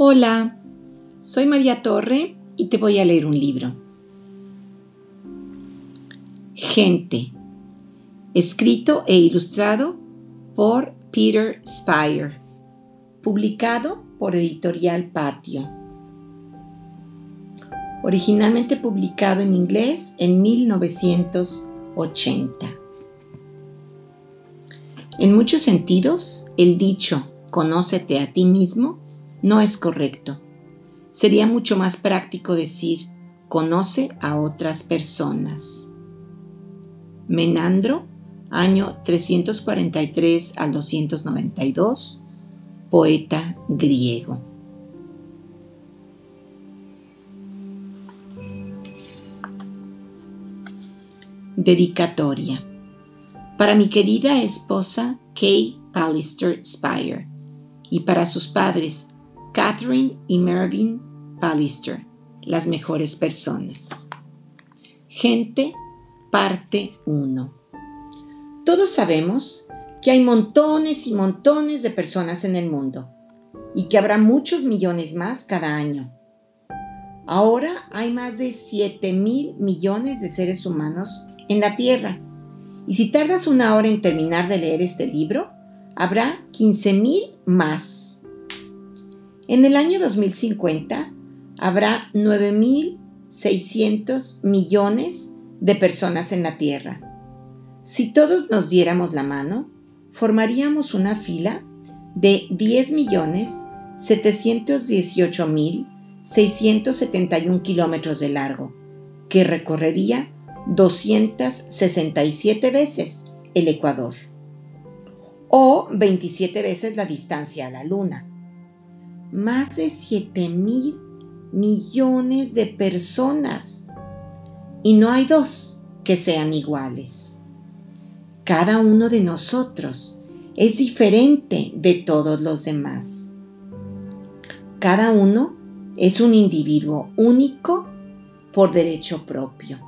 Hola, soy María Torre y te voy a leer un libro. Gente, escrito e ilustrado por Peter Spire, publicado por Editorial Patio. Originalmente publicado en inglés en 1980. En muchos sentidos, el dicho conócete a ti mismo no es correcto. Sería mucho más práctico decir conoce a otras personas. Menandro, año 343 al 292, poeta griego. Dedicatoria. Para mi querida esposa Kay Pallister Spire y para sus padres Catherine y Mervyn Pallister, las mejores personas. Gente, parte 1. Todos sabemos que hay montones y montones de personas en el mundo y que habrá muchos millones más cada año. Ahora hay más de 7 mil millones de seres humanos en la Tierra. Y si tardas una hora en terminar de leer este libro, habrá 15 mil más. En el año 2050 habrá 9.600 millones de personas en la Tierra. Si todos nos diéramos la mano, formaríamos una fila de 10.718.671 kilómetros de largo, que recorrería 267 veces el Ecuador, o 27 veces la distancia a la Luna más de 7 mil millones de personas y no hay dos que sean iguales. Cada uno de nosotros es diferente de todos los demás. Cada uno es un individuo único por derecho propio.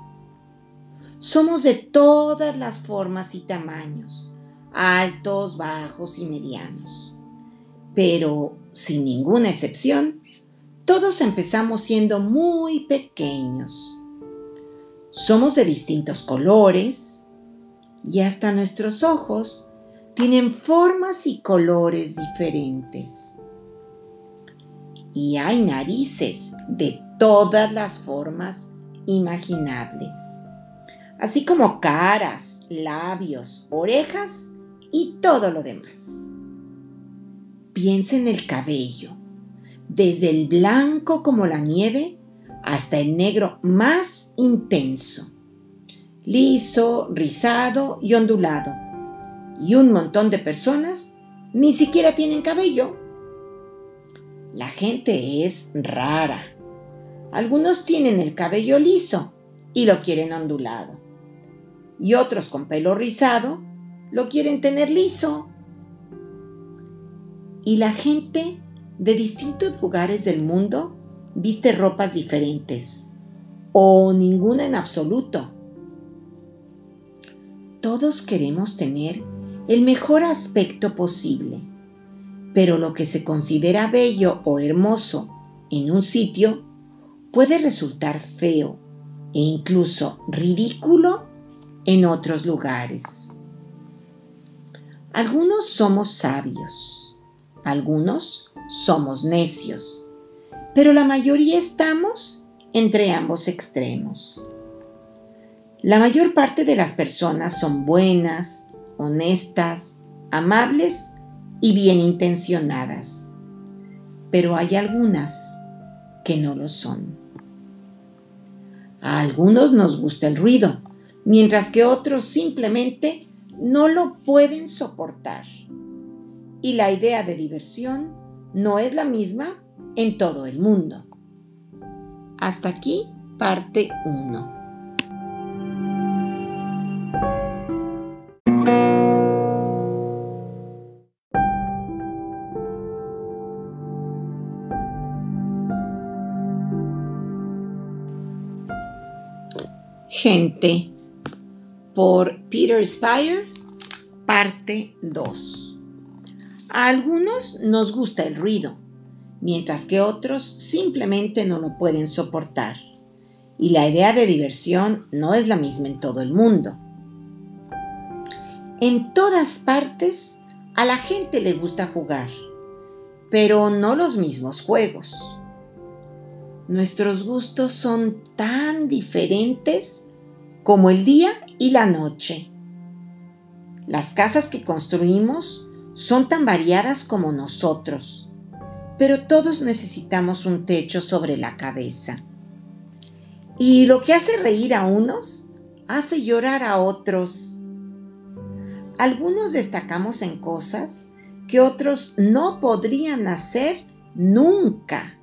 Somos de todas las formas y tamaños, altos, bajos y medianos. Pero sin ninguna excepción, todos empezamos siendo muy pequeños. Somos de distintos colores y hasta nuestros ojos tienen formas y colores diferentes. Y hay narices de todas las formas imaginables, así como caras, labios, orejas y todo lo demás. Piensa en el cabello, desde el blanco como la nieve hasta el negro más intenso, liso, rizado y ondulado. Y un montón de personas ni siquiera tienen cabello. La gente es rara. Algunos tienen el cabello liso y lo quieren ondulado. Y otros con pelo rizado lo quieren tener liso y la gente de distintos lugares del mundo viste ropas diferentes o ninguna en absoluto. Todos queremos tener el mejor aspecto posible, pero lo que se considera bello o hermoso en un sitio puede resultar feo e incluso ridículo en otros lugares. Algunos somos sabios algunos somos necios, pero la mayoría estamos entre ambos extremos. La mayor parte de las personas son buenas, honestas, amables y bien intencionadas, pero hay algunas que no lo son. A algunos nos gusta el ruido, mientras que otros simplemente no lo pueden soportar y la idea de diversión no es la misma en todo el mundo. Hasta aquí parte 1. Gente por Peter Spire, parte 2. A algunos nos gusta el ruido, mientras que otros simplemente no lo pueden soportar. Y la idea de diversión no es la misma en todo el mundo. En todas partes a la gente le gusta jugar, pero no los mismos juegos. Nuestros gustos son tan diferentes como el día y la noche. Las casas que construimos son tan variadas como nosotros, pero todos necesitamos un techo sobre la cabeza. Y lo que hace reír a unos, hace llorar a otros. Algunos destacamos en cosas que otros no podrían hacer nunca.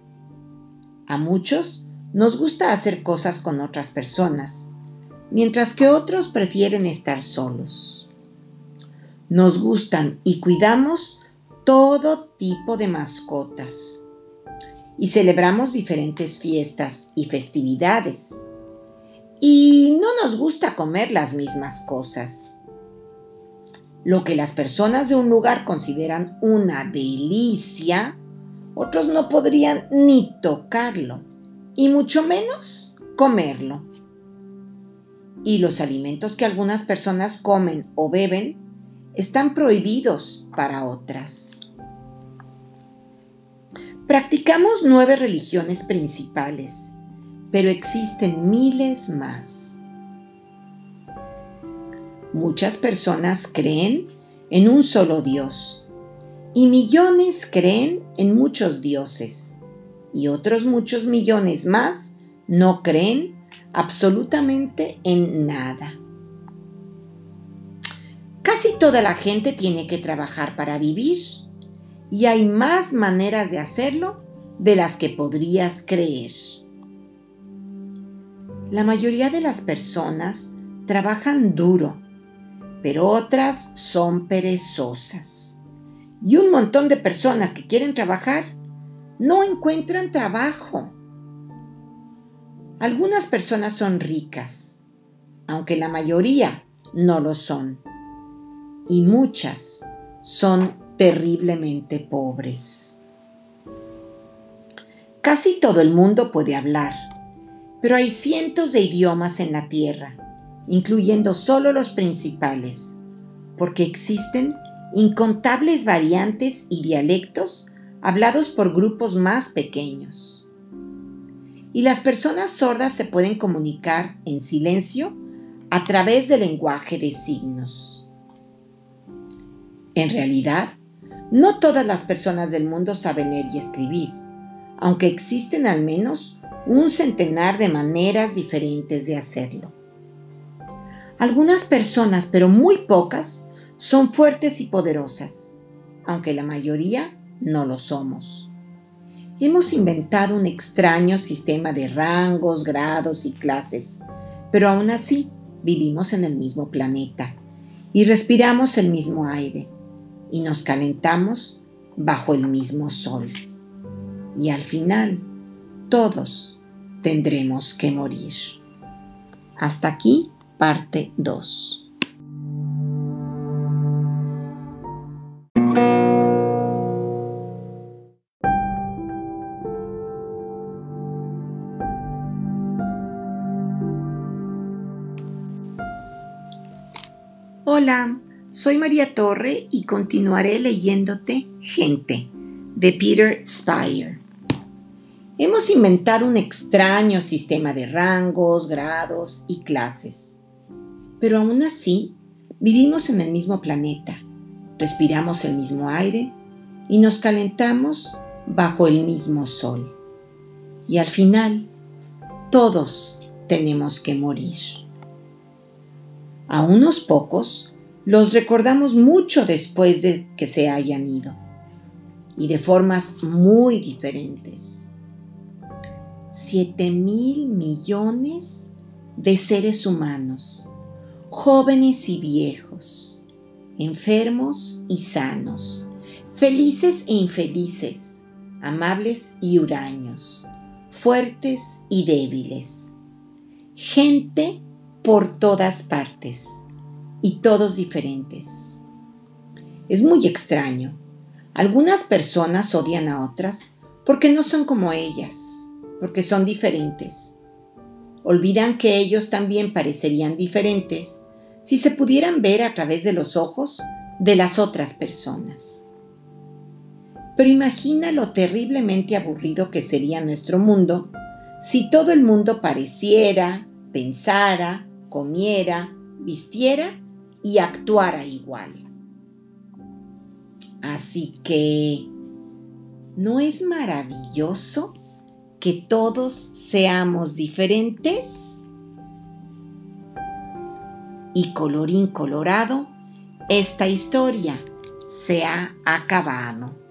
A muchos nos gusta hacer cosas con otras personas, mientras que otros prefieren estar solos. Nos gustan y cuidamos todo tipo de mascotas y celebramos diferentes fiestas y festividades. Y no nos gusta comer las mismas cosas. Lo que las personas de un lugar consideran una delicia, otros no podrían ni tocarlo, y mucho menos comerlo. Y los alimentos que algunas personas comen o beben están prohibidos para otras. Practicamos nueve religiones principales, pero existen miles más. Muchas personas creen en un solo Dios y millones creen en muchos dioses y otros muchos millones más no creen absolutamente en nada. Casi toda la gente tiene que trabajar para vivir y hay más maneras de hacerlo de las que podrías creer. La mayoría de las personas trabajan duro pero otras son perezosas. Y un montón de personas que quieren trabajar no encuentran trabajo. Algunas personas son ricas, aunque la mayoría no lo son. Y muchas son terriblemente pobres. Casi todo el mundo puede hablar, pero hay cientos de idiomas en la Tierra incluyendo solo los principales, porque existen incontables variantes y dialectos hablados por grupos más pequeños. Y las personas sordas se pueden comunicar en silencio a través del lenguaje de signos. En realidad, no todas las personas del mundo saben leer y escribir, aunque existen al menos un centenar de maneras diferentes de hacerlo. Algunas personas, pero muy pocas, son fuertes y poderosas, aunque la mayoría no lo somos. Hemos inventado un extraño sistema de rangos, grados y clases, pero aún así vivimos en el mismo planeta y respiramos el mismo aire y nos calentamos bajo el mismo sol. Y al final, todos tendremos que morir. Hasta aquí parte 2. Hola, soy María Torre y continuaré leyéndote Gente de Peter Spire. Hemos inventado un extraño sistema de rangos, grados y clases pero aún así vivimos en el mismo planeta, respiramos el mismo aire y nos calentamos bajo el mismo sol. Y al final, todos tenemos que morir. A unos pocos los recordamos mucho después de que se hayan ido y de formas muy diferentes. Siete mil millones de seres humanos jóvenes y viejos, enfermos y sanos, felices e infelices, amables y huraños, fuertes y débiles. Gente por todas partes y todos diferentes. Es muy extraño. Algunas personas odian a otras porque no son como ellas, porque son diferentes. Olvidan que ellos también parecerían diferentes si se pudieran ver a través de los ojos de las otras personas. Pero imagina lo terriblemente aburrido que sería nuestro mundo si todo el mundo pareciera, pensara, comiera, vistiera y actuara igual. Así que, ¿no es maravilloso que todos seamos diferentes? Y colorín colorado, esta historia se ha acabado.